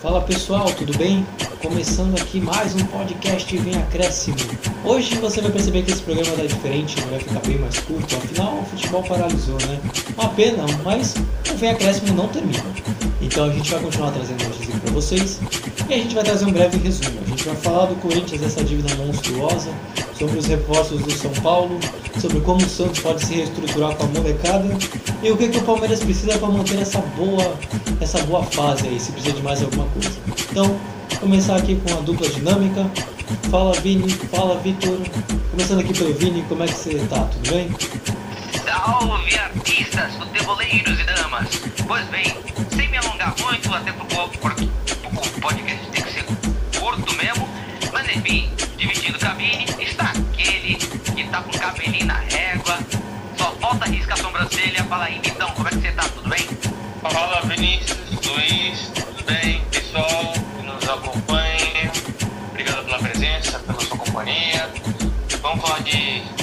Fala pessoal, tudo bem? Começando aqui mais um podcast Vem Acréscimo. Hoje você vai perceber que esse programa tá diferente, vai ficar bem mais curto, afinal o futebol paralisou, né? Uma pena, mas o Vem Acréscimo não termina. Então a gente vai continuar trazendo notícias para vocês e a gente vai trazer um breve resumo. A gente vai falar do Corinthians, dessa dívida monstruosa, sobre os reforços do São Paulo, sobre como o Santos pode se reestruturar com a molecada e o que, que o Palmeiras precisa para manter essa boa, essa boa fase aí, se precisa de mais alguma coisa. Então, começar aqui com a dupla dinâmica. Fala Vini, fala Vitor. Começando aqui pelo Vini, como é que você tá? Tudo bem? Salve artistas, futeboleiros e damas! Pois bem, sem me alongar muito, até porque, porque o podcast tem que ser curto mesmo, mas enfim, dividindo cabine, está aquele que tá com cabelinho na régua, só falta riscar a sobrancelha. Fala aí, então, como é que você tá? Tudo bem? Fala Vinícius, Luiz, tudo bem? Pessoal que nos acompanha, obrigado pela presença, pela sua companhia. Vamos falar de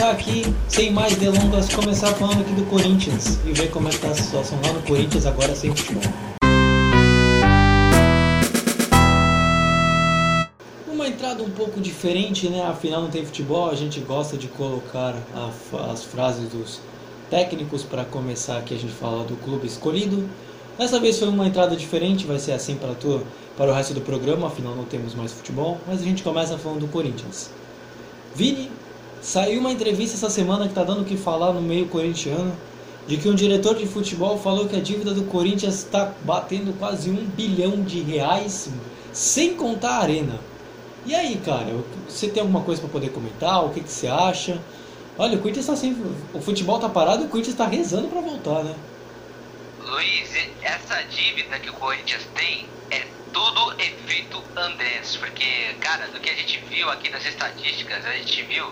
começar aqui, sem mais delongas, começar falando aqui do Corinthians e ver como é que tá a situação lá no Corinthians agora sem futebol. Uma entrada um pouco diferente, né? Afinal não tem futebol, a gente gosta de colocar a- as frases dos técnicos para começar aqui a gente falar do clube escolhido. Dessa vez foi uma entrada diferente, vai ser assim para tua, para o resto do programa, afinal não temos mais futebol, mas a gente começa falando do Corinthians. Vini, saiu uma entrevista essa semana que tá dando o que falar no meio corintiano, de que um diretor de futebol falou que a dívida do Corinthians está batendo quase um bilhão de reais, sem contar a arena. E aí, cara, você tem alguma coisa para poder comentar? O que, que você acha? Olha, o Corinthians tá sem. O futebol tá parado e o Corinthians tá rezando para voltar, né? Luiz, essa dívida que o Corinthians tem é tudo efeito Andrés, porque, cara, do que a gente viu aqui nas estatísticas, a gente viu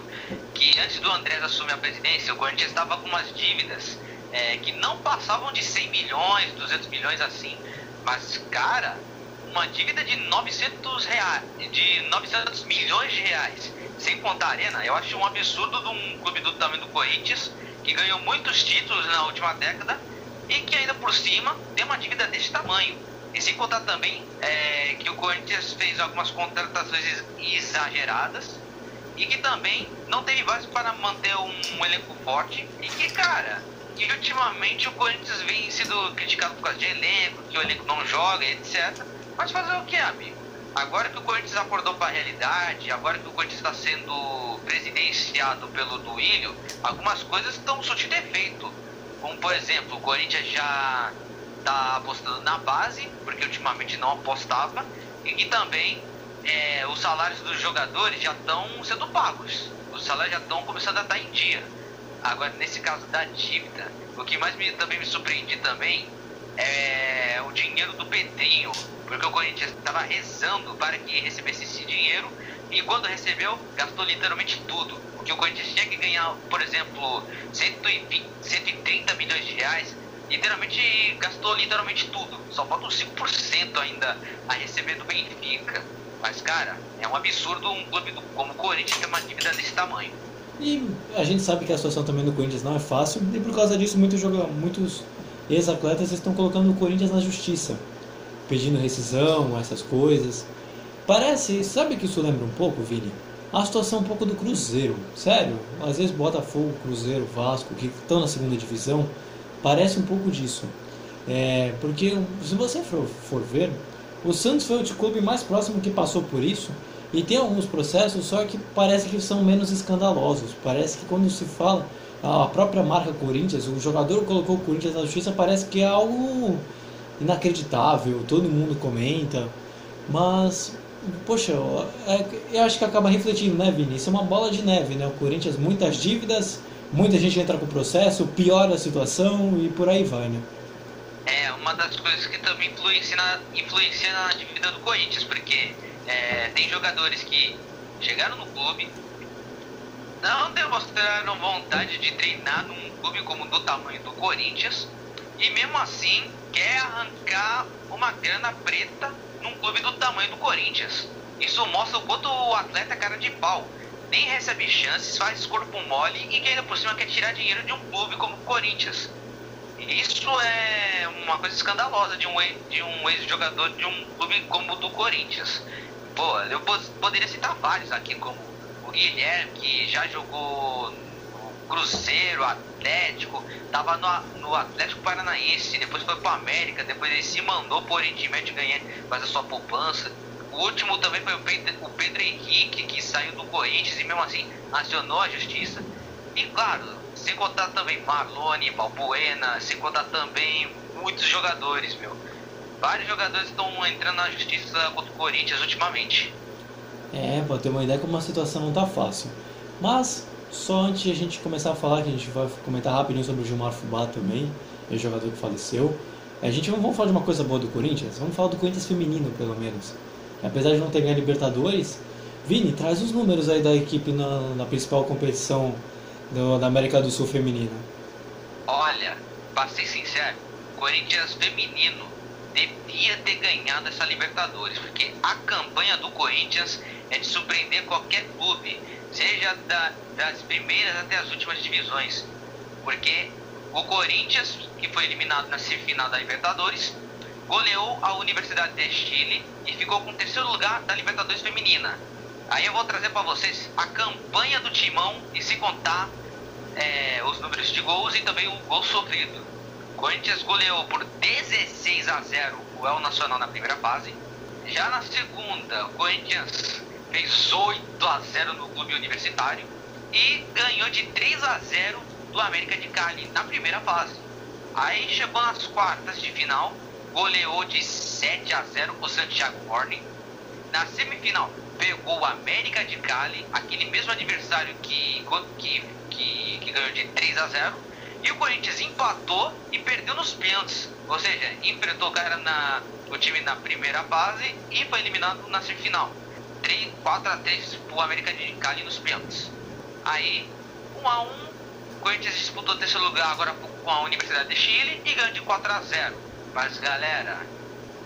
que antes do Andrés assumir a presidência, o Corinthians estava com umas dívidas é, que não passavam de 100 milhões, 200 milhões assim, mas, cara, uma dívida de 900 reais, de 900 milhões de reais, sem contar a arena, eu acho um absurdo de um clube do tamanho do Corinthians, que ganhou muitos títulos na última década, e que ainda por cima tem uma dívida desse tamanho. E sem contar também é, que o Corinthians fez algumas contratações exageradas e que também não teve base para manter um, um elenco forte e que, cara, que ultimamente o Corinthians vem sendo criticado por causa de elenco, que o elenco não joga, etc. Mas fazer o que, amigo? Agora que o Corinthians acordou para a realidade, agora que o Corinthians está sendo presidenciado pelo Duílio, algumas coisas estão surtindo efeito. Como, por exemplo, o Corinthians já está apostando na base, porque ultimamente não apostava, e que também salários dos jogadores já estão sendo pagos. Os salários já estão começando a estar em dia. Agora, nesse caso da dívida, o que mais me, também me surpreende também é o dinheiro do Pedrinho, porque o Corinthians estava rezando para que recebesse esse dinheiro e quando recebeu, gastou literalmente tudo. O que o Corinthians tinha que ganhar, por exemplo, 120, 130 milhões de reais, literalmente gastou literalmente tudo. Só falta uns 5% ainda a receber do Benfica. Mas, cara, é um absurdo um clube do, como o Corinthians ter uma dívida desse tamanho. E a gente sabe que a situação também do Corinthians não é fácil, e por causa disso muitos, muitos ex-atletas estão colocando o Corinthians na justiça, pedindo rescisão, essas coisas. Parece, sabe que isso lembra um pouco, Vini? A situação um pouco do Cruzeiro, sério. Às vezes Botafogo, Cruzeiro, Vasco, que estão na segunda divisão, parece um pouco disso. É, porque se você for, for ver, o Santos foi o clube mais próximo que passou por isso e tem alguns processos, só que parece que são menos escandalosos. Parece que quando se fala a própria marca Corinthians, o jogador colocou o Corinthians na justiça, parece que é algo inacreditável, todo mundo comenta, mas poxa, eu, é- eu acho que acaba refletindo, né, Vini? Isso é uma bola de neve, né? O Corinthians muitas dívidas, muita gente entra com o processo, piora a situação e por aí vai, né? Uma das coisas que também influencia na, influencia na dívida do Corinthians, porque é, tem jogadores que chegaram no clube, não demonstraram vontade de treinar num clube como do tamanho do Corinthians, e mesmo assim quer arrancar uma grana preta num clube do campanha do Corinthians. Isso mostra o quanto o atleta é cara de pau. Nem recebe chances, faz corpo mole e que ainda por cima quer tirar dinheiro de um clube como o Corinthians. Isso é uma coisa escandalosa de um, de um ex-jogador de um clube como o do Corinthians. Pô, eu poderia citar vários aqui, como o Guilherme, que já jogou no Cruzeiro, Atlético, tava no, no Atlético Paranaense, depois foi pro América, depois ele se mandou pro Oriente Médio ganhar, fazer sua poupança. O último também foi o Pedro, o Pedro Henrique, que saiu do Corinthians e mesmo assim acionou a justiça. E claro, sem contar também Marlone, Balbuena, sem contar também muitos jogadores, meu. Vários jogadores estão entrando na justiça contra o Corinthians ultimamente. É, pra ter uma ideia como a situação não tá fácil. Mas, só antes de a gente começar a falar, que a gente vai comentar rapidinho sobre o Gilmar Fubá também, o jogador que faleceu. A gente não vamos falar de uma coisa boa do Corinthians, vamos falar do Corinthians feminino, pelo menos. Apesar de não ter ganho Libertadores, Vini, traz os números aí da equipe na, na principal competição do, da América do Sul feminina. Olha, pra ser sincero, Corinthians feminino devia ter ganhado essa Libertadores, porque a campanha do Corinthians é de surpreender qualquer clube, seja da, das primeiras até as últimas divisões. Porque o Corinthians, que foi eliminado na semifinal da Libertadores, goleou a Universidade de Chile e ficou com o terceiro lugar da Libertadores Feminina. Aí eu vou trazer para vocês a campanha do Timão e se contar é, os números de gols e também o gol sofrido. Corinthians goleou por 16 a 0 o El Nacional na primeira fase. Já na segunda, o Corinthians fez 8 a 0 no clube universitário e ganhou de 3 a 0 do América de Cali na primeira fase. Aí chegou nas quartas de final, goleou de 7 a 0 o Santiago Morning. Na semifinal, pegou o América de Cali, aquele mesmo adversário que, que, que, que ganhou de 3 a 0 e o Corinthians empatou e perdeu nos pênaltis. Ou seja, enfrentou o cara na, o time na primeira fase e foi eliminado na semifinal. 3, 4 a 3 pro América de Cali nos pênaltis. Aí, 1 a 1 o Corinthians disputou terceiro lugar agora com a Universidade de Chile e ganhou de 4 a 0 Mas galera,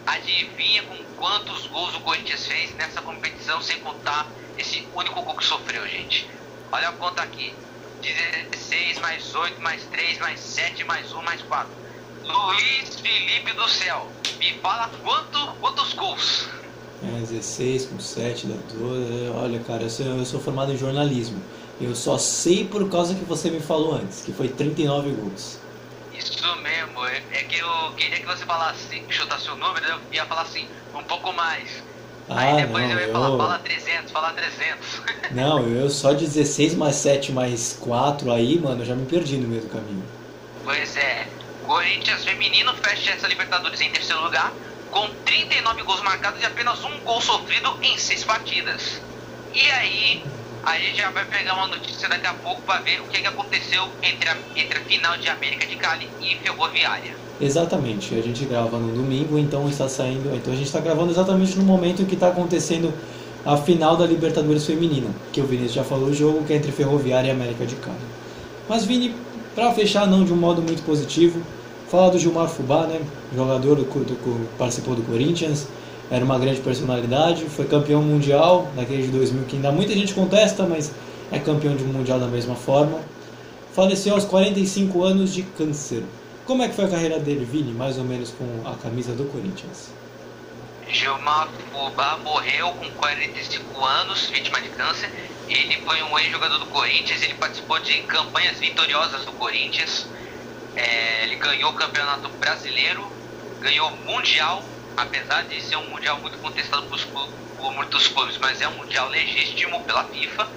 adivinha com quantos gols o Corinthians fez nessa competição sem contar esse único gol que sofreu, gente. Olha a conta aqui. 16 mais 8 mais 3 mais 7 mais 1 mais 4. Luiz Felipe do Céu, me fala quanto, quantos gols? É, 16 com 7 dá 12. Olha, cara, eu sou, eu sou formado em jornalismo. Eu só sei por causa que você me falou antes, que foi 39 gols. Isso mesmo, é, é que eu queria que você falasse, chutasse o número, eu ia falar assim, um pouco mais. Ah, Aí depois não, eu ia falar, eu... fala 300, fala 300. Não, eu só 16 mais 7 mais 4 aí, mano, eu já me perdi no meio do caminho. Pois é, Corinthians feminino fecha essa Libertadores em terceiro lugar, com 39 gols marcados e apenas um gol sofrido em 6 partidas. E aí, a gente já vai pegar uma notícia daqui a pouco para ver o que, que aconteceu entre a, entre a final de América de Cali e Ferroviária. Exatamente, a gente grava no domingo, então está saindo. Então a gente está gravando exatamente no momento em que está acontecendo a final da Libertadores Feminina, que o Vinícius já falou o jogo, que é entre Ferroviária e América de Cali. Mas Vini, para fechar não de um modo muito positivo, falar do Gilmar Fubá, né? Jogador do, do, do participou do Corinthians, era uma grande personalidade, foi campeão mundial naquele de 2000 que ainda muita gente contesta, mas é campeão de um mundial da mesma forma. Faleceu aos 45 anos de câncer. Como é que foi a carreira dele, Vini, mais ou menos com a camisa do Corinthians? Gilmar Fubá morreu com 45 anos, vítima de câncer. Ele foi um ex-jogador do Corinthians, ele participou de campanhas vitoriosas do Corinthians. É, ele ganhou o campeonato brasileiro, ganhou mundial apesar de ser um mundial muito contestado por, muitos clubes, mas é um mundial legítimo pela FIFA.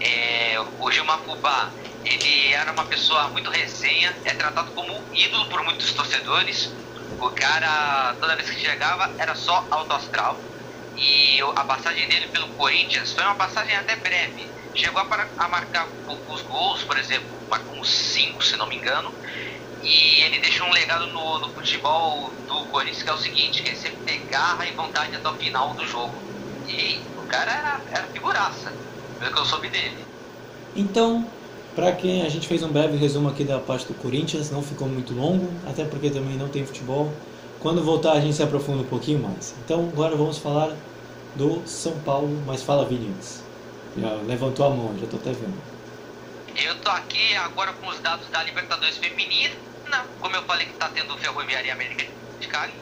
É, o Gilmar Fubá, ele era uma pessoa muito resenha, é tratado como ídolo por muitos torcedores. O cara, toda vez que chegava, era só alto astral. E a passagem dele pelo Corinthians foi uma passagem até breve. Chegou a, a marcar poucos gols, por exemplo, marcou uns 5, se não me engano e ele deixou um legado no, no futebol do Corinthians que é o seguinte, que é sempre ter garra e vontade até o final do jogo. E o cara era, era figuraça, pelo que eu soube dele. Então, para quem a gente fez um breve resumo aqui da parte do Corinthians, não ficou muito longo, até porque também não tem futebol. Quando voltar a gente se aprofunda um pouquinho mais. Então agora vamos falar do São Paulo. Mas fala, Vinícius. Já levantou a mão, já tô até vendo. Eu tô aqui agora com os dados da Libertadores Feminina. Como eu falei que tá tendo Ferroviária América de Cali.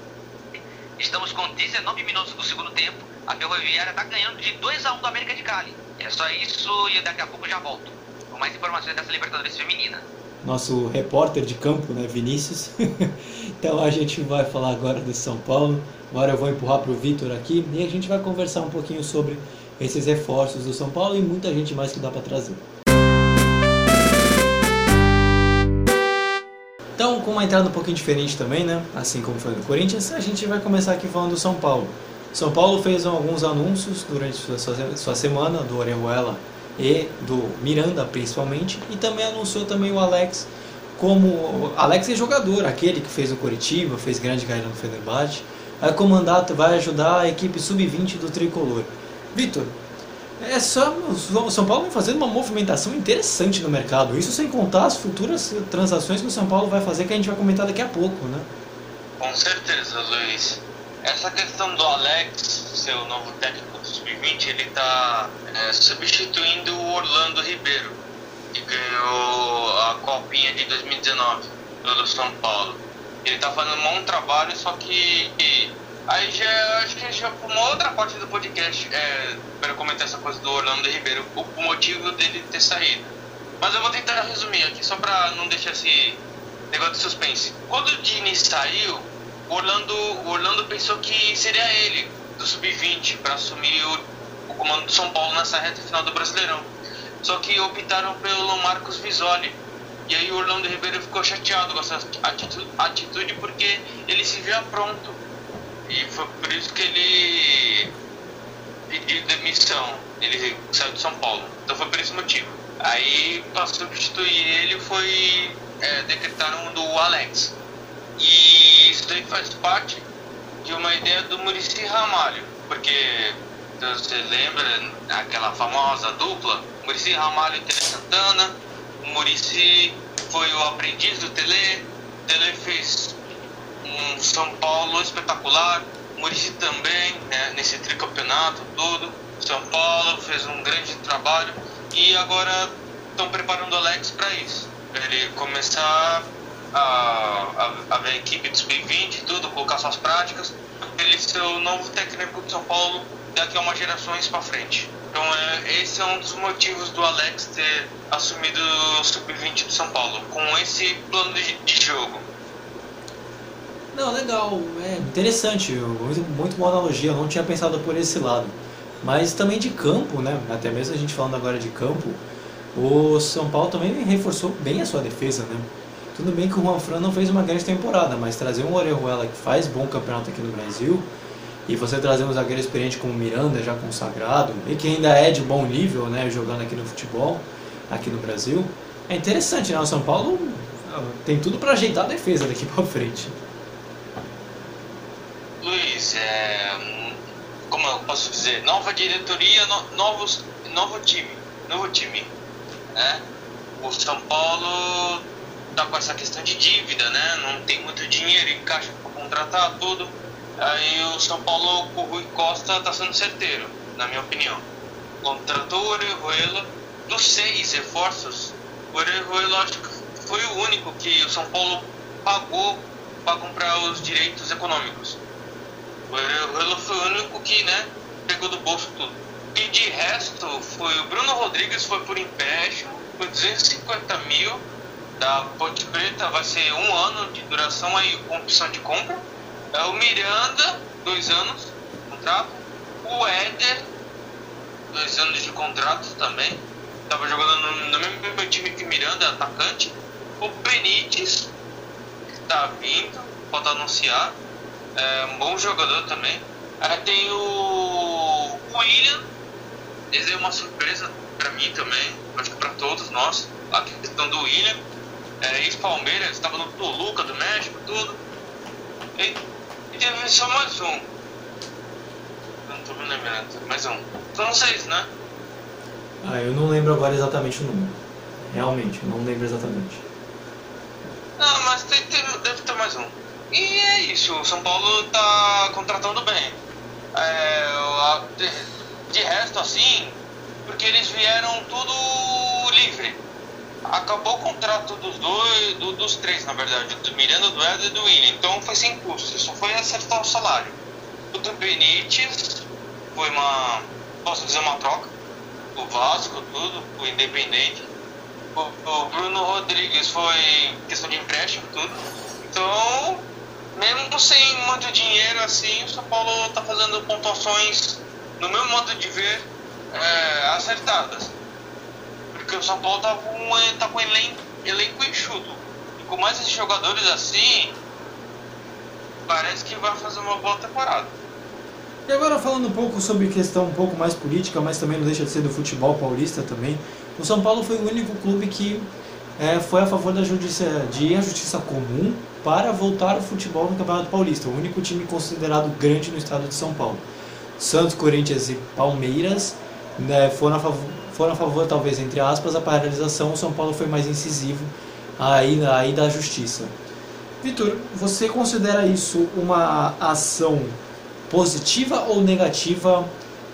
Estamos com 19 minutos do segundo tempo. A Ferroviária tá ganhando de 2 a 1 do América de Cali. É só isso e daqui a pouco já volto. Com mais informações dessa Libertadores Feminina. Nosso repórter de campo, né, Vinícius? então a gente vai falar agora do São Paulo. Agora eu vou empurrar pro Vitor aqui e a gente vai conversar um pouquinho sobre esses reforços do São Paulo e muita gente mais que dá para trazer. Então, com uma entrada um pouquinho diferente também, né? Assim como foi no Corinthians, a gente vai começar aqui falando do São Paulo. São Paulo fez alguns anúncios durante sua, sua semana do Orejuela e do Miranda principalmente e também anunciou também o Alex como Alex é jogador, aquele que fez o Coritiba, fez grande carreira no Fenerbahçe, vai comandar, vai ajudar a equipe sub-20 do Tricolor. Vitor, é só o São Paulo vem fazendo uma movimentação interessante no mercado. Isso sem contar as futuras transações que o São Paulo vai fazer que a gente vai comentar daqui a pouco, né? Com certeza, Luiz. Essa questão do Alex, seu novo técnico do Sub-20, ele está é, substituindo o Orlando Ribeiro, que ganhou a Copinha de 2019 do São Paulo. Ele está fazendo um bom trabalho, só que Aí já acho que já foi uma outra parte do podcast é, para comentar essa coisa do Orlando Ribeiro, o, o, motivo dele ter saído. Mas eu vou tentar resumir aqui só para não deixar esse negócio de suspense. Quando o Dini saiu, o Orlando, o Orlando pensou que seria ele do sub-20 para assumir o, o comando do São Paulo nessa reta final do Brasileirão. Só que optaram pelo Marcos Visoli. E aí o Orlando Ribeiro ficou chateado com essa atitude, atitude porque ele se via pronto e foi por isso que ele pediu demissão. Ele saiu de São Paulo. Então foi por esse motivo. Aí, para substituir ele, foi é, decretaram do Alex. E isso daí faz parte de uma ideia do Murici Ramalho. Porque você lembra aquela famosa dupla? Murici Ramalho e Tele Santana. O Murici foi o aprendiz do Tele. O Tele fez um São Paulo espetacular, Murici também, né, nesse tricampeonato tudo. São Paulo fez um grande trabalho e agora estão preparando o Alex para isso. Ele começar a, a, a ver a equipe do Sub-20 e tudo, colocar suas práticas, ele ser o novo técnico de São Paulo daqui a umas gerações para frente. Então é, esse é um dos motivos do Alex ter assumido o Sub-20 do São Paulo, com esse plano de, de jogo. Não, legal, é interessante, muito, muito boa analogia, eu não tinha pensado por esse lado. Mas também de campo, né? Até mesmo a gente falando agora de campo, o São Paulo também reforçou bem a sua defesa, né? Tudo bem que o Juan Fran não fez uma grande temporada, mas trazer um Orejuela que faz bom campeonato aqui no Brasil e você trazer um zagueiro experiente como Miranda, já consagrado, e que ainda é de bom nível, né, jogando aqui no futebol, aqui no Brasil, é interessante, né? O São Paulo ah, tem tudo para ajeitar a defesa daqui para frente. Luiz, é, como eu posso dizer, nova diretoria, no, novos, novo time, novo time, né? O São Paulo tá com essa questão de dívida, né? Não tem muito dinheiro em caixa para contratar tudo. Aí o São Paulo com o Rui Costa tá sendo certeiro, na minha opinião. Contratou o Orejuela, dos seis reforços, o Orejuela acho que foi o único que o São Paulo pagou para comprar os direitos econômicos. O Elo foi o único que, né, pegou do bolso tudo. E de resto, foi o Bruno Rodrigues foi por empréstimo, por 250 mil da Ponte Preta, vai ser um ano de duração aí com opção de compra. É o Miranda, dois anos, contrato. O Éder, dois anos de contrato também. Tava jogando no, no mesmo time que Miranda, atacante. O Benítez, que tá vindo, pode anunciar é um bom jogador também. Aí tem o William, esse é uma surpresa para mim também, acho que para todos nós. A questão do William, é, ex-Palmeiras, estava no Toluca do México, tudo. E, e teve só mais um. Eu não tô me lembrando, mais um. São seis, né? Ah, eu não lembro agora exatamente o número. Realmente, eu não lembro exatamente. Não, mas tem, tem, deve ter mais um. E é isso, o São Paulo está contratando bem. É, de, de resto, assim, porque eles vieram tudo livre. Acabou o contrato dos dois, do, dos três, na verdade, do Miranda, do Eder e do William. Então foi sem custo, só foi acertar o salário. O do Benítez foi uma, posso dizer, uma troca. O Vasco, tudo, o Independente. O, o Bruno Rodrigues foi questão de empréstimo, tudo. Então, mesmo sem muito dinheiro assim, o São Paulo está fazendo pontuações, no meu modo de ver, é, acertadas. Porque o São Paulo tá com, tá com elenco, elenco enxuto. E com mais esses jogadores assim, parece que vai fazer uma boa temporada. E agora falando um pouco sobre questão um pouco mais política, mas também não deixa de ser do futebol paulista também. O São Paulo foi o único clube que é, foi a favor da justiça, de justiça comum para voltar o futebol no Campeonato Paulista, o único time considerado grande no estado de São Paulo. Santos, Corinthians e Palmeiras né, foram, a favor, foram a favor, talvez, entre aspas, a paralisação. O São Paulo foi mais incisivo aí, aí da justiça. Vitor, você considera isso uma ação positiva ou negativa,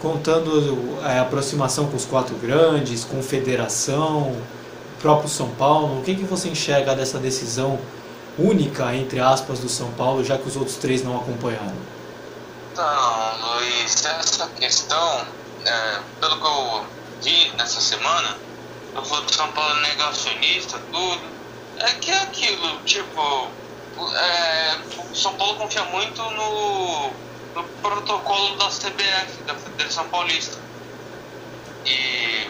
contando a é, aproximação com os quatro grandes, com federação, próprio São Paulo? O que, que você enxerga dessa decisão única, entre aspas, do São Paulo, já que os outros três não acompanharam? Então, Luiz, essa questão, é, pelo que eu vi nessa semana, eu vou do São Paulo negacionista, tudo, é que é aquilo, tipo, é, o São Paulo confia muito no, no protocolo da CBF, da Federação Paulista. E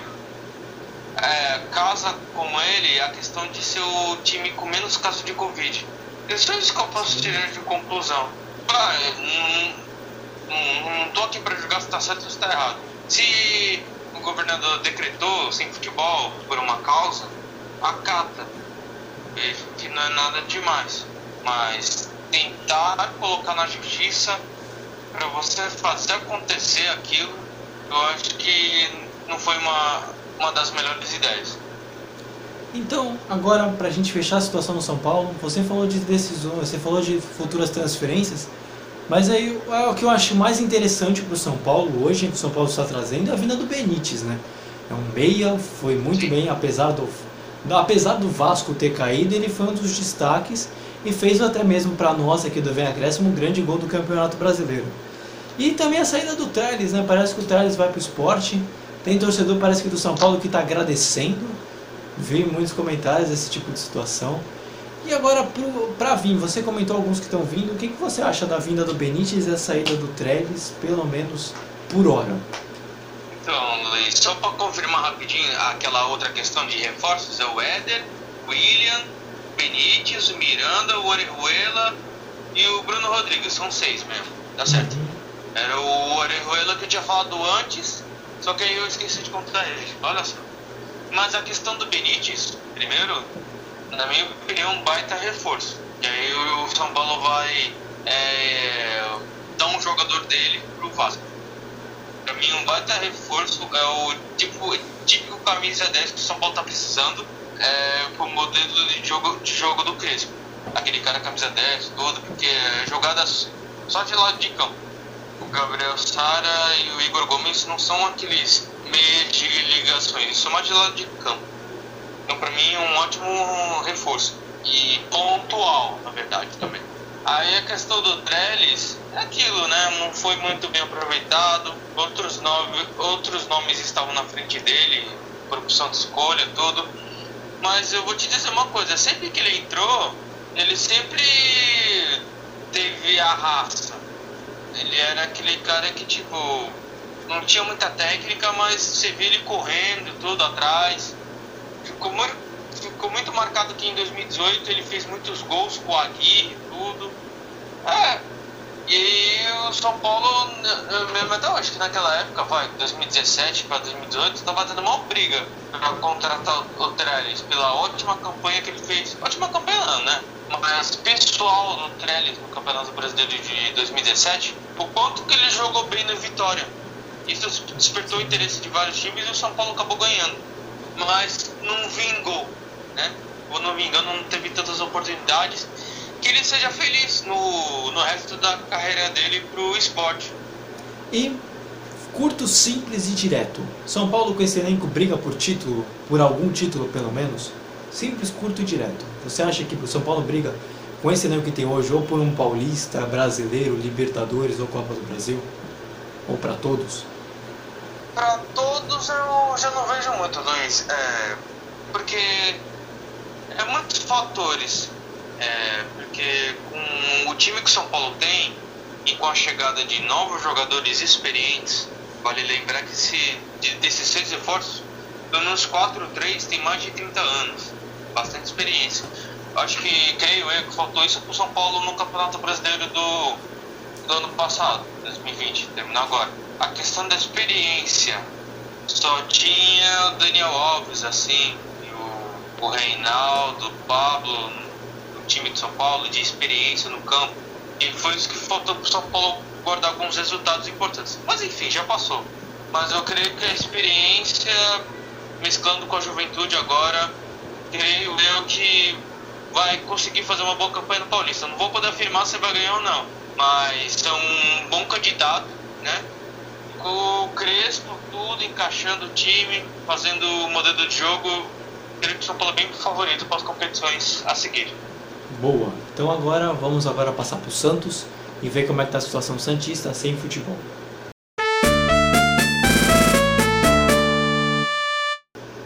é, casa como ele a questão de ser o time com menos casos de Covid. É só isso que eu posso tirar de conclusão. Ah, não, não, não tô aqui para julgar se está certo ou se está errado. Se o governador decretou sem futebol por uma causa, acata. Vejo que não é nada demais. Mas tentar colocar na justiça para você fazer acontecer aquilo, eu acho que não foi uma uma das melhores ideias. Então, agora para a gente fechar a situação no São Paulo, você falou de decisões, você falou de futuras transferências, mas aí é o que eu acho mais interessante para o São Paulo hoje, que o São Paulo está trazendo, é a vinda do Benítez, né? É um meia, foi muito Sim. bem, apesar do, apesar do Vasco ter caído, ele foi um dos destaques e fez até mesmo para nós aqui do Vem Acréscimo um grande gol do Campeonato Brasileiro. E também a saída do Trellis, né? Parece que o Trellis vai para o esporte, tem torcedor, parece que do São Paulo, que está agradecendo. Vi muitos comentários desse tipo de situação. E agora, para vir, você comentou alguns que estão vindo. O que, que você acha da vinda do Benítez e a saída do Treves, pelo menos por hora? Então, Luiz, só para confirmar rapidinho aquela outra questão de reforços: é o Éder, o William, Benítez, o Miranda, o Orejuela e o Bruno Rodrigues. São seis mesmo, tá certo? Uhum. Era o Orejuela que eu tinha falado antes só que aí eu esqueci de contar ele. Olha só. Mas a questão do Benítez, primeiro, na minha opinião, um baita reforço. E aí o São Paulo vai é, dar um jogador dele pro Vasco. Pra mim, um baita reforço é o tipo, típico camisa 10 que o São Paulo tá precisando é, pro modelo de jogo, de jogo do Crespo. Aquele cara camisa 10, todo, porque é jogadas só de lado de campo Gabriel Sara e o Igor Gomes não são aqueles meios de ligações, são mais de lado de campo. Então, para mim, é um ótimo reforço. E pontual, na verdade, também. Aí a questão do Trellis é aquilo, né? Não foi muito bem aproveitado. Outros, nove, outros nomes estavam na frente dele, por opção de escolha, tudo. Mas eu vou te dizer uma coisa: sempre que ele entrou, ele sempre teve a raça ele era aquele cara que, tipo, não tinha muita técnica, mas você via ele correndo tudo atrás. Ficou muito, ficou muito marcado que em 2018 ele fez muitos gols com o Aguirre tudo. É, e o São Paulo, mesmo até acho que naquela época, vai, 2017 para 2018, estava tendo uma briga para contratar o Trellis pela ótima campanha que ele fez. Ótima campanha né? Mas pessoal no Trellis no Campeonato Brasileiro de 2017, o quanto que ele jogou bem no Vitória. Isso despertou o interesse de vários times e o São Paulo acabou ganhando. Mas não vingou, né? Ou não vingando, não teve tantas oportunidades que ele seja feliz no, no resto da carreira dele pro esporte. E Curto, simples e direto. São Paulo com esse elenco briga por título, por algum título pelo menos? Simples, curto e direto. Você acha que o São Paulo briga com esse elenco que tem hoje ou por um paulista, brasileiro, Libertadores ou Copa do Brasil? Ou para todos? Para todos eu já não vejo muito, Luiz. É, porque é muitos fatores. É, porque com o time que o São Paulo tem e com a chegada de novos jogadores experientes, vale lembrar que se, desses seis reforços, pelo menos 4 ou 3 tem mais de 30 anos, bastante experiência. Acho que, creio eu, que faltou isso para o São Paulo no Campeonato Brasileiro do, do ano passado, 2020, terminou agora. A questão da experiência, só tinha o Daniel Alves, assim, o, o Reinaldo, o Pablo, time de São Paulo, de experiência no campo. E foi isso que faltou para o São Paulo guardar alguns resultados importantes. Mas enfim, já passou. Mas eu creio que a experiência, mesclando com a juventude agora, creio eu que vai conseguir fazer uma boa campanha no Paulista. Não vou poder afirmar se vai ganhar ou não, mas é um bom candidato, né? Com o Crespo, tudo encaixando o time, fazendo o modelo de jogo, creio que o São Paulo é bem favorito para as competições a seguir. Boa. Então agora vamos agora passar para o Santos e ver como é que está a situação santista sem futebol.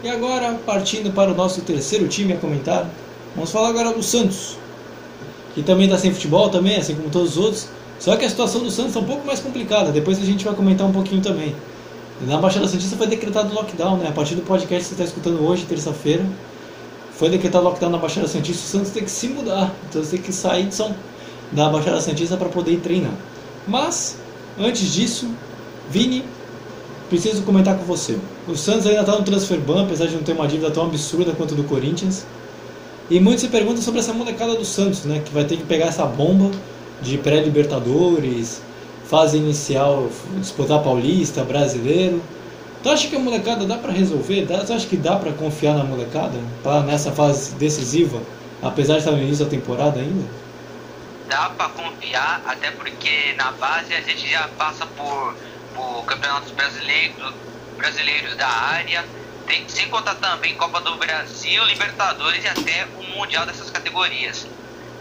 E agora, partindo para o nosso terceiro time a comentar, vamos falar agora do Santos, que também está sem futebol também, assim como todos os outros. Só que a situação do Santos é um pouco mais complicada. Depois a gente vai comentar um pouquinho também. Na Baixada Santista foi decretado lockdown, né? A partir do podcast que você está escutando hoje, terça-feira, foi decretado lockdown na Baixada Santista. O Santos tem que se mudar, então você tem que sair de São, da Baixada Santista para poder treinar. Mas, antes disso, Vini, preciso comentar com você. O Santos ainda está no transfer ban, apesar de não ter uma dívida tão absurda quanto a do Corinthians. E muitos se perguntam sobre essa molecada do Santos, né? Que vai ter que pegar essa bomba de pré-libertadores, fase inicial, disputar paulista, brasileiro. Tu acha que a molecada dá para resolver? Tu acha que dá para confiar na molecada pra, nessa fase decisiva, apesar de estar no início da temporada ainda? Dá para confiar, até porque na base a gente já passa por, por campeonatos brasileiros, brasileiros da área, tem, sem contar também Copa do Brasil, Libertadores e até o Mundial dessas categorias.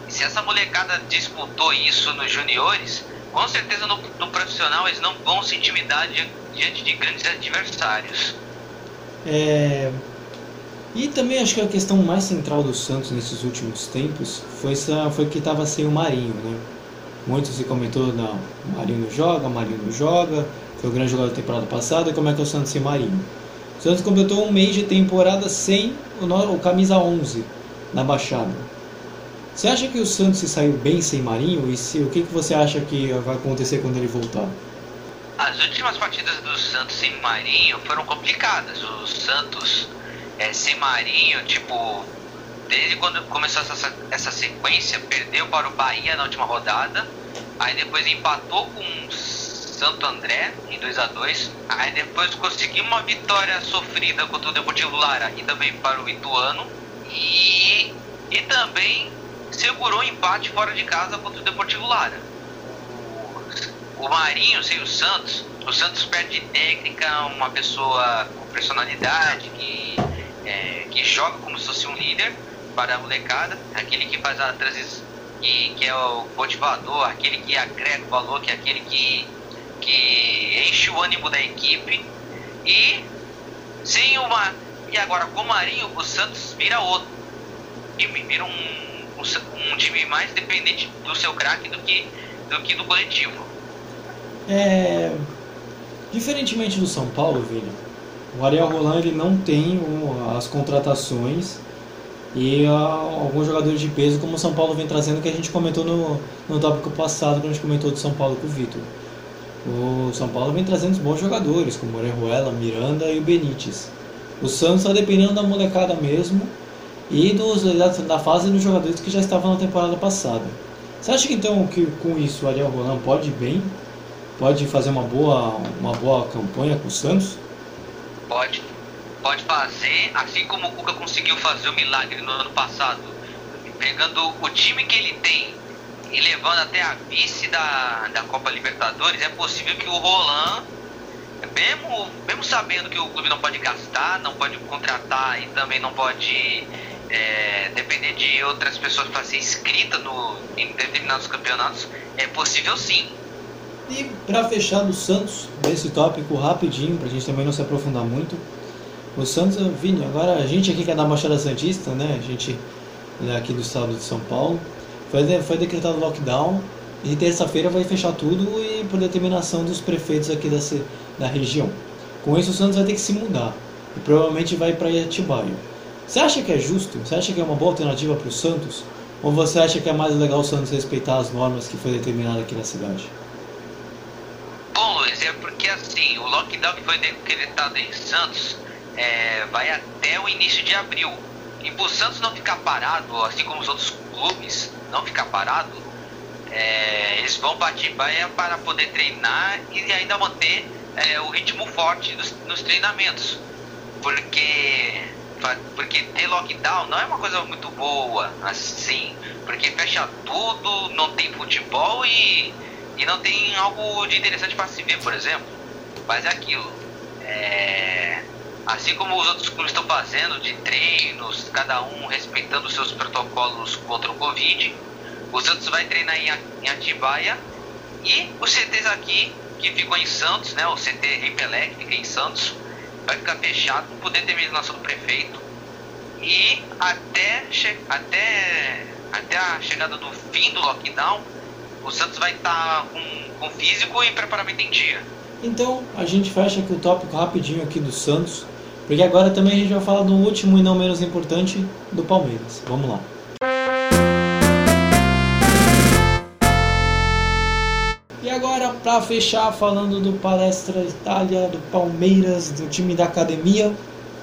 E se essa molecada disputou isso nos juniores, com certeza no, no profissional eles não vão se intimidar diante de grandes adversários. É... E também acho que a questão mais central do Santos nesses últimos tempos foi, essa, foi que estava sem o Marinho, né? Muito se comentou, não, Marinho joga, Marinho joga, foi o grande jogador da temporada passada, como é que é o Santos sem Marinho? O Santos completou um mês de temporada sem o, o camisa 11 na Baixada. Você acha que o Santos se saiu bem sem Marinho? E se, o que, que você acha que vai acontecer quando ele voltar? As últimas partidas do Santos sem Marinho foram complicadas. O Santos é, sem Marinho, tipo, desde quando começou essa, essa sequência, perdeu para o Bahia na última rodada, aí depois empatou com o Santo André em 2 a 2 aí depois conseguiu uma vitória sofrida contra o Deportivo Lara e também para o Ituano, e, e também segurou o empate fora de casa contra o Deportivo Lara. O, Marinho sem o Santos, o Santos perde técnica, uma pessoa com personalidade que, é, que joga como se fosse um líder para a molecada, aquele que faz a transição, que, que é o motivador, aquele que agrega o valor, que é aquele que, que enche o ânimo da equipe. E sem uma. E agora com o Marinho, o Santos vira outro. Vira um um, time mais dependente do seu craque do que, do que do coletivo. É, diferentemente do São Paulo, Vini, o Ariel Roland ele não tem as contratações e uh, alguns jogadores de peso como o São Paulo vem trazendo que a gente comentou no, no tópico passado quando a gente comentou do São Paulo com o Vitor. O São Paulo vem trazendo bons jogadores como Orejuela, Miranda e o Benítez. O Santos está dependendo da molecada mesmo e dos, da fase dos jogadores que já estavam na temporada passada. Você acha que então que com isso o Ariel Roland pode ir bem? Pode fazer uma boa, uma boa campanha com o Santos? Pode. Pode fazer, assim como o Cuca conseguiu fazer o milagre no ano passado, pegando o time que ele tem e levando até a vice da, da Copa Libertadores, é possível que o Roland mesmo, mesmo sabendo que o clube não pode gastar, não pode contratar e também não pode é, depender de outras pessoas para ser inscrita no, em determinados campeonatos, é possível sim. E para fechar no Santos, desse tópico rapidinho, para a gente também não se aprofundar muito, o Santos, Vini, agora a gente aqui que é da Baixada Santista, né, a gente é aqui do estado de São Paulo, foi, foi decretado lockdown e terça-feira vai fechar tudo e por determinação dos prefeitos aqui da, da região. Com isso o Santos vai ter que se mudar e provavelmente vai para Atibaia. Você acha que é justo? Você acha que é uma boa alternativa para o Santos? Ou você acha que é mais legal o Santos respeitar as normas que foi determinada aqui na cidade? Bom, Luiz, é porque assim, o lockdown que foi decretado em Santos é, vai até o início de abril. E para o Santos não ficar parado, assim como os outros clubes não ficar parado, é, eles vão para Atibaia para poder treinar e ainda manter é, o ritmo forte dos, nos treinamentos. Porque porque ter lockdown não é uma coisa muito boa, assim, porque fecha tudo, não tem futebol e, e não tem algo de interessante para se ver, por exemplo. Mas é aquilo. É, assim como os outros clubes estão fazendo de treinos, cada um respeitando seus protocolos contra o Covid, o Santos vai treinar em, em Atibaia e os CTs aqui, que ficam em Santos, né, o CT Repelec fica em Santos, vai ficar fechado por determinação do prefeito e até, até, até a chegada do fim do lockdown, o Santos vai estar tá com, com físico e preparamento em dia. Então a gente fecha aqui o tópico rapidinho aqui do Santos, porque agora também a gente vai falar do último e não menos importante do Palmeiras. Vamos lá. Para fechar, falando do Palestra Itália, do Palmeiras, do time da academia,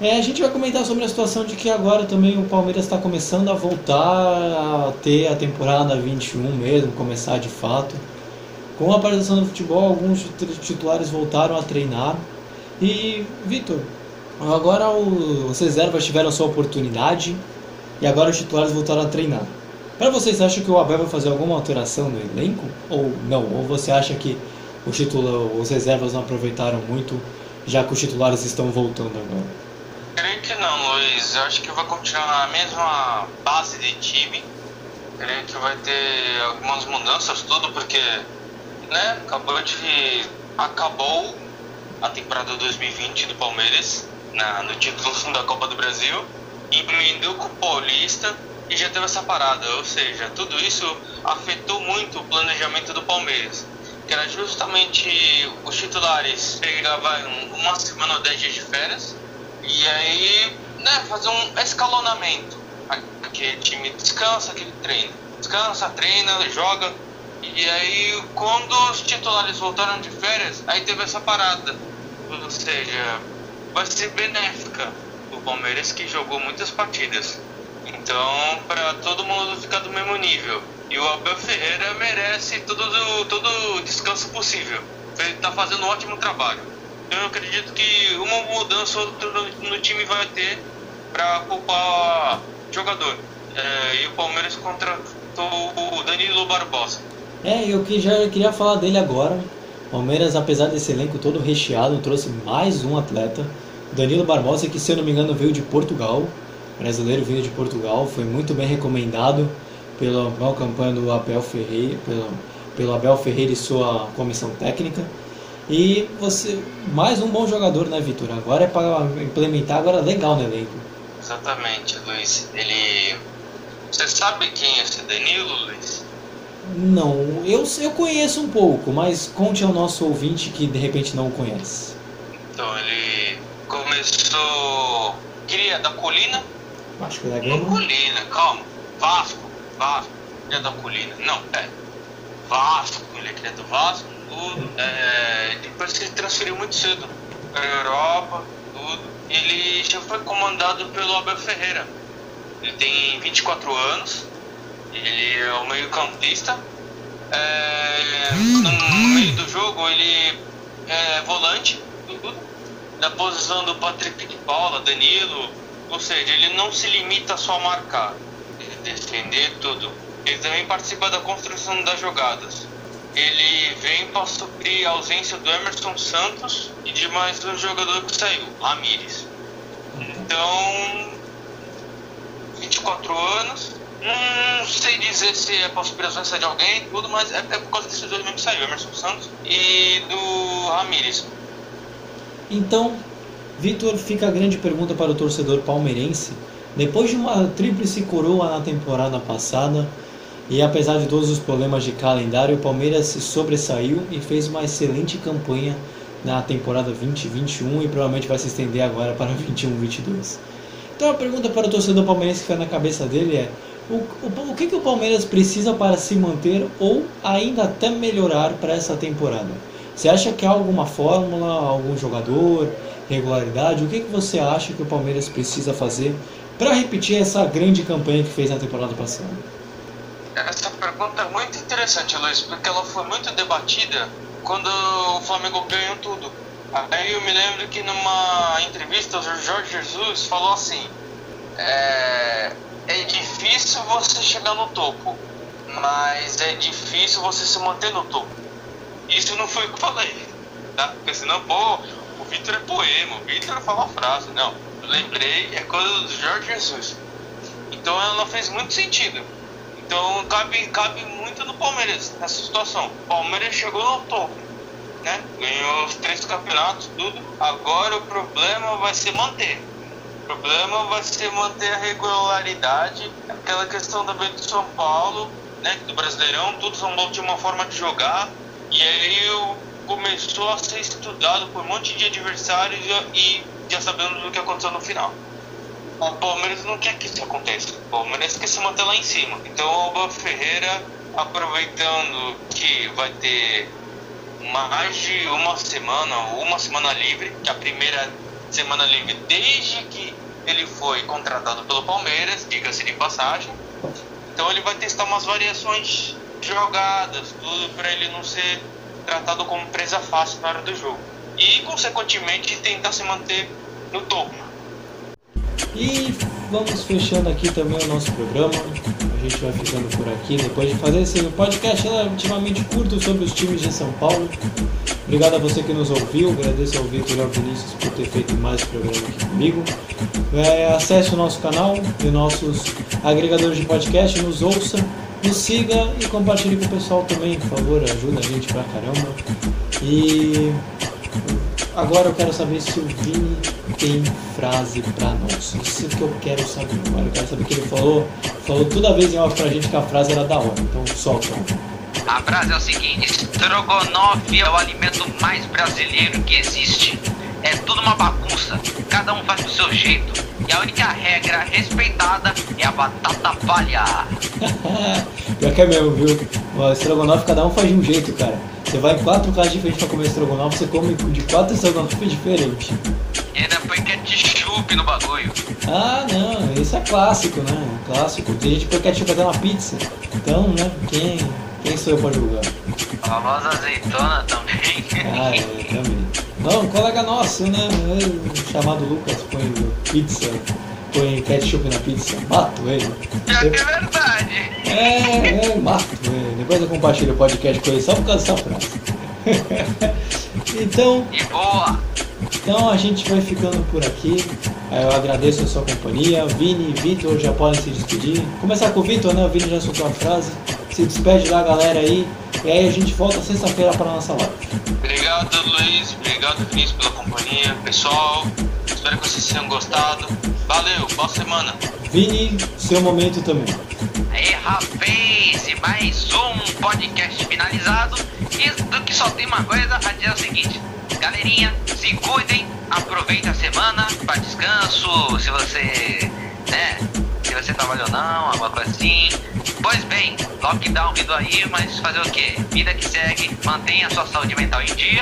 é, a gente vai comentar sobre a situação de que agora também o Palmeiras está começando a voltar a ter a temporada 21 mesmo, começar de fato. Com a paralisação do futebol, alguns titulares voltaram a treinar. E, Vitor, agora os reservas tiveram sua oportunidade e agora os titulares voltaram a treinar. Para vocês, acham que o Abel vai fazer alguma alteração no elenco? Ou não? Ou você acha que os, titula, os reservas não aproveitaram muito, já que os titulares estão voltando agora? Creio que não, Luiz. Eu acho que vai continuar a mesma base de time. Creio que vai ter algumas mudanças, tudo, porque né, acabou de. acabou a temporada 2020 do Palmeiras na, no título da Copa do Brasil, com o Paulista e já teve essa parada, ou seja, tudo isso afetou muito o planejamento do Palmeiras, que era justamente os titulares pegavam uma semana ou dez dias de férias e aí né, fazer um escalonamento. Aquele time descansa, aquele treina, descansa, treina, joga. E aí quando os titulares voltaram de férias, aí teve essa parada. Ou seja, vai ser benéfica o Palmeiras que jogou muitas partidas. Então, para todo mundo ficar do mesmo nível. E o Abel Ferreira merece todo, todo descanso possível. Ele está fazendo um ótimo trabalho. Eu acredito que uma mudança ou outra no time vai ter para poupar jogador. É, e o Palmeiras contratou o Danilo Barbosa. É, eu que já queria falar dele agora. Palmeiras, apesar desse elenco todo recheado, trouxe mais um atleta. Danilo Barbosa, que se eu não me engano veio de Portugal brasileiro vindo de Portugal, foi muito bem recomendado pela boa campanha do Abel Ferreira, pelo, pelo Abel Ferreira e sua comissão técnica. E você, mais um bom jogador, né, Vitor? Agora é para implementar agora legal no elenco. Exatamente, Luiz. Ele. Você sabe quem é esse Danilo, Luiz? Não, eu, eu conheço um pouco, mas conte ao nosso ouvinte que de repente não o conhece. Então, ele começou. Queria da Colina, Vasco da Gama? Colina, calma. Vasco, Vasco. Ele é da Colina. Não, é. Vasco, ele é criado do Vasco, tudo. É, depois ele transferiu muito cedo para a Europa, tudo. Ele já foi comandado pelo Abel Ferreira. Ele tem 24 anos. Ele é o meio-campista. É, no meio do jogo, ele é volante, tudo. Na posição do Patrick de Paula, Danilo, ou seja, ele não se limita só a marcar, defender tudo. Ele também participa da construção das jogadas. ele vem para suprir a ausência do Emerson Santos e de mais um jogador que saiu, Ramires. Então, 24 anos, não sei dizer se é para suprir a ausência de alguém, tudo, mas é, é por causa desses dois mesmo que saiu, Emerson Santos e do Ramires. Então, Vitor, fica a grande pergunta para o torcedor palmeirense. Depois de uma tríplice coroa na temporada passada, e apesar de todos os problemas de calendário, o Palmeiras se sobressaiu e fez uma excelente campanha na temporada 2021 e provavelmente vai se estender agora para 21-22. Então a pergunta para o torcedor palmeirense que fica na cabeça dele é: o, o, o que, que o Palmeiras precisa para se manter ou ainda até melhorar para essa temporada? Você acha que há alguma fórmula, algum jogador, regularidade? O que, que você acha que o Palmeiras precisa fazer para repetir essa grande campanha que fez na temporada passada? Essa pergunta é muito interessante, Luiz, porque ela foi muito debatida quando o Flamengo ganhou tudo. Aí eu me lembro que numa entrevista o Jorge Jesus falou assim: é, é difícil você chegar no topo, mas é difícil você se manter no topo. Isso não foi o que eu falei, tá? Porque senão, pô, o Vitor é poema, o Vitor fala frase. Não, lembrei, é coisa do Jorge Jesus. Então ela fez muito sentido. Então cabe, cabe muito no Palmeiras nessa situação. O Palmeiras chegou no topo, né? Ganhou os três campeonatos, tudo. Agora o problema vai ser manter. O problema vai ser manter a regularidade, aquela questão também do São Paulo, né? Do Brasileirão, tudo São Paulo uma forma de jogar. E aí começou a ser estudado por um monte de adversários e já sabendo do que aconteceu no final o Palmeiras não quer que isso aconteça. O Palmeiras quer se manter lá em cima. Então o Alba Ferreira, aproveitando que vai ter mais de uma semana, uma semana livre, que é a primeira semana livre desde que ele foi contratado pelo Palmeiras, diga-se de passagem. Então ele vai testar umas variações jogadas, tudo para ele não ser tratado como presa fácil na hora do jogo. E, consequentemente, tentar se manter no topo. E vamos fechando aqui também o nosso programa. A gente vai ficando por aqui depois de fazer esse podcast relativamente curto sobre os times de São Paulo. Obrigado a você que nos ouviu, agradeço ao Vitor e ao Vinícius por ter feito mais programa aqui comigo. É, acesse o nosso canal e nossos agregadores de podcast, nos ouça, nos siga e compartilhe com o pessoal também, por favor, ajuda a gente pra caramba. E agora eu quero saber se o Vini tem frase pra nós. Isso que eu quero saber agora. Eu quero saber o que ele falou. Falou toda vez em off pra gente que a frase era da hora. Então solta. A frase é o seguinte: Strogonoff é o alimento mais brasileiro que existe. É tudo uma bagunça, cada um faz do seu jeito. E a única regra respeitada é a batata palha. Pior que é mesmo, viu? O estrogonofe cada um faz de um jeito, cara. Você vai em quatro casas diferentes pra comer estrogonofe, você come de quatro estrogonofes diferentes. E ainda põe ketchup no bagulho. Ah, não, isso é clássico, né? Clássico. Tem gente que põe ketchup até na pizza. Então, né? Quem, quem sou eu pra julgar? A famosa azeitona também. Ah, é, também. Não, um colega nosso, né? Chamado Lucas, põe pizza, põe ketchup na pizza. Mato ele. Já que é verdade. É, é, mato ele. Depois eu compartilho o podcast com ele só por causa dessa frase. então. E boa! Então a gente vai ficando por aqui. Eu agradeço a sua companhia. Vini e Vitor já podem se despedir. Começar com o Vitor, né? O Vini já soltou a frase. Se despede da galera aí. E aí a gente volta sexta-feira para nossa live. Obrigado, Luiz. Obrigado, Vinícius, pela companhia. Pessoal, espero que vocês tenham gostado. Valeu, boa semana. Vini, seu momento também. Aí, rapaz, e mais um podcast finalizado. E do que só tem uma coisa a dizer é o seguinte: galerinha, se cuidem, aproveitem a semana para descanso. Se você, né, se você trabalhou ou não, alguma coisa assim. Pois bem, lockdown vindo aí, mas fazer o quê? Vida que segue, mantenha a sua saúde mental em dia.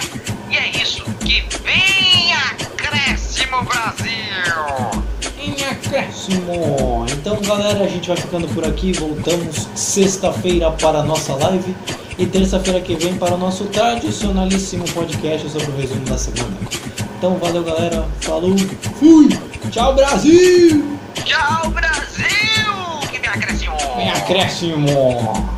E é isso, que vem acréscimo Brasil! Em acréscimo! Então, galera, a gente vai ficando por aqui. Voltamos sexta-feira para a nossa live e terça-feira que vem para o nosso tradicionalíssimo podcast sobre o resumo da semana. Então, valeu, galera. Falou, fui! Tchau, Brasil! Tchau, Brasil! Que vem acréscimo! Em acréscimo!